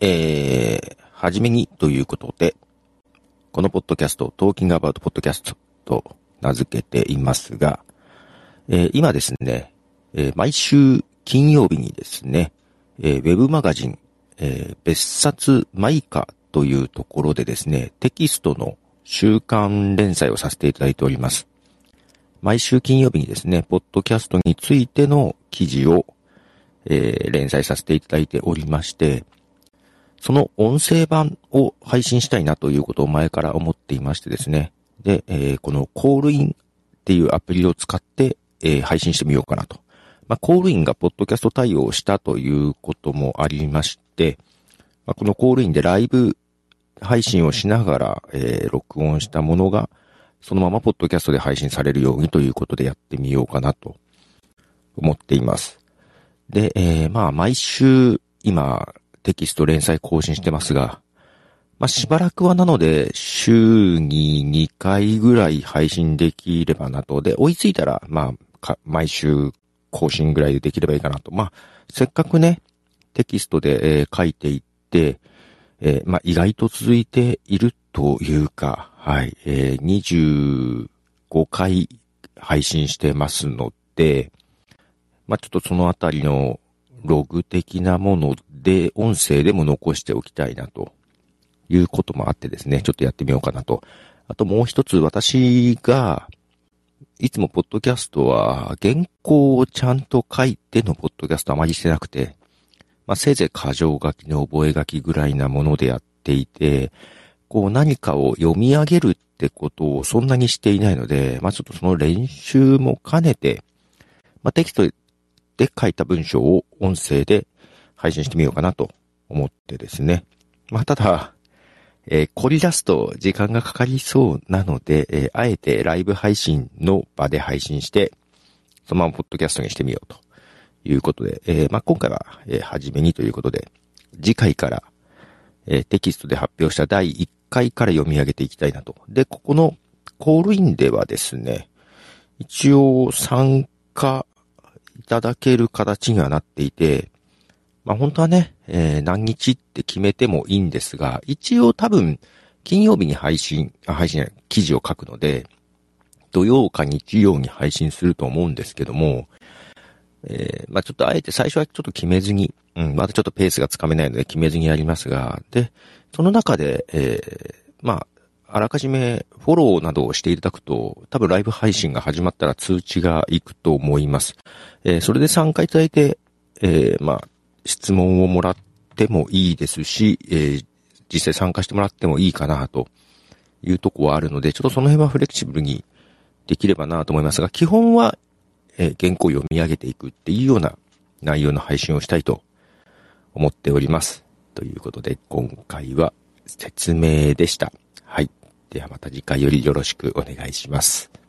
えー、はじめにということで、このポッドキャスト、トーキングアバウトポッドキャストと名付けていますが、えー、今ですね、えー、毎週金曜日にですね、えー、ウェブマガジン、えー、別冊マイカというところでですね、テキストの週刊連載をさせていただいております。毎週金曜日にですね、ポッドキャストについての記事を、えー、連載させていただいておりまして、その音声版を配信したいなということを前から思っていましてですね。で、えー、このコールインっていうアプリを使って、えー、配信してみようかなと。まあ、コールインがポッドキャスト対応したということもありまして、まあ、このコールインでライブ配信をしながら、えー、録音したものが、そのままポッドキャストで配信されるようにということでやってみようかなと思っています。で、えー、まあ、毎週、今、テキスト連載更新してますが、まあ、しばらくはなので、週に2回ぐらい配信できればなと。で、追いついたら、まあ、毎週更新ぐらいでできればいいかなと。まあ、せっかくね、テキストで、えー、書いていって、えー、まあ、意外と続いているというか、はい、えー、25回配信してますので、まあ、ちょっとそのあたりのログ的なもので、音声でも残しておきたいなということもあってですね、ちょっとやってみようかなと。あともう一つ私が、いつもポッドキャストは原稿をちゃんと書いてのポッドキャストあまりしてなくて、まあ、せいぜい過剰書きの覚え書きぐらいなものでやっていて、こう何かを読み上げるってことをそんなにしていないので、まあ、ちょっとその練習も兼ねて、まあ、テキストで書いた文章を音声で配信してみようかなと思ってですね。まあ、ただ、えー、凝り出すと時間がかかりそうなので、えー、あえてライブ配信の場で配信して、そのままポッドキャストにしてみようということで、えー、まあ、今回は、えー、初めにということで、次回から、えー、テキストで発表した第1回から読み上げていきたいなと。で、ここのコールインではですね、一応参加いただける形にはなっていて、まあ本当はね、えー、何日って決めてもいいんですが、一応多分、金曜日に配信、あ、配信、記事を書くので、土曜か日曜に配信すると思うんですけども、えー、まあちょっとあえて最初はちょっと決めずに、うん、まだちょっとペースがつかめないので決めずにやりますが、で、その中で、えー、まあ、あらかじめフォローなどをしていただくと、多分ライブ配信が始まったら通知が行くと思います。えー、それで参加いただいて、えー、まあ、質問をもらってもいいですし、えー、実際参加してもらってもいいかなというとこはあるので、ちょっとその辺はフレキシブルにできればなと思いますが、基本はえ原稿を読み上げていくっていうような内容の配信をしたいと思っております。ということで、今回は説明でした。はい。ではまた次回よりよろしくお願いします。